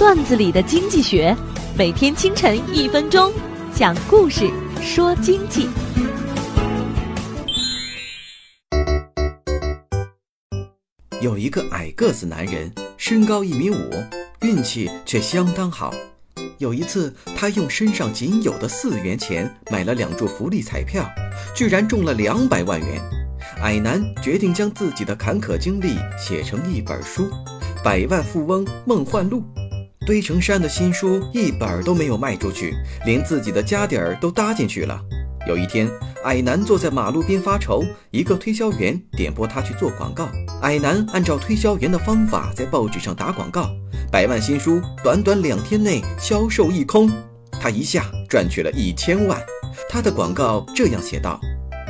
段子里的经济学，每天清晨一分钟，讲故事说经济。有一个矮个子男人，身高一米五，运气却相当好。有一次，他用身上仅有的四元钱买了两注福利彩票，居然中了两百万元。矮男决定将自己的坎坷经历写成一本书，《百万富翁梦幻录》。堆成山的新书一本都没有卖出去，连自己的家底儿都搭进去了。有一天，矮男坐在马路边发愁，一个推销员点拨他去做广告。矮男按照推销员的方法在报纸上打广告，百万新书短短两天内销售一空，他一下赚取了一千万。他的广告这样写道：“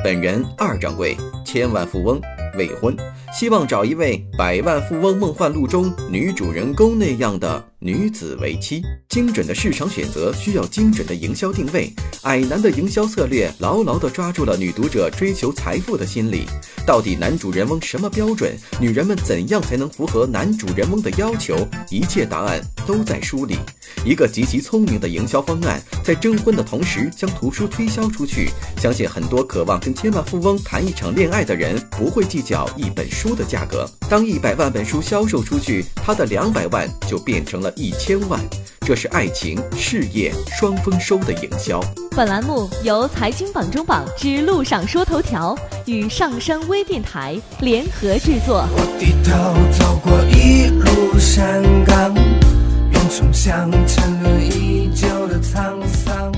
本人二掌柜，千万富翁，未婚，希望找一位《百万富翁梦幻录》中女主人公那样的。”女子为妻，精准的市场选择需要精准的营销定位。矮男的营销策略牢牢地抓住了女读者追求财富的心理。到底男主人翁什么标准？女人们怎样才能符合男主人翁的要求？一切答案都在书里。一个极其聪明的营销方案，在征婚的同时将图书推销出去。相信很多渴望跟千万富翁谈一场恋爱的人，不会计较一本书的价格。当一百万本书销售出去，他的两百万就变成了。一千万，这是爱情事业双丰收的营销。本栏目由财经榜中榜之路上说头条与上升微电台联合制作。我低头走过一路山岗，愿冲向沉沦已久的沧桑。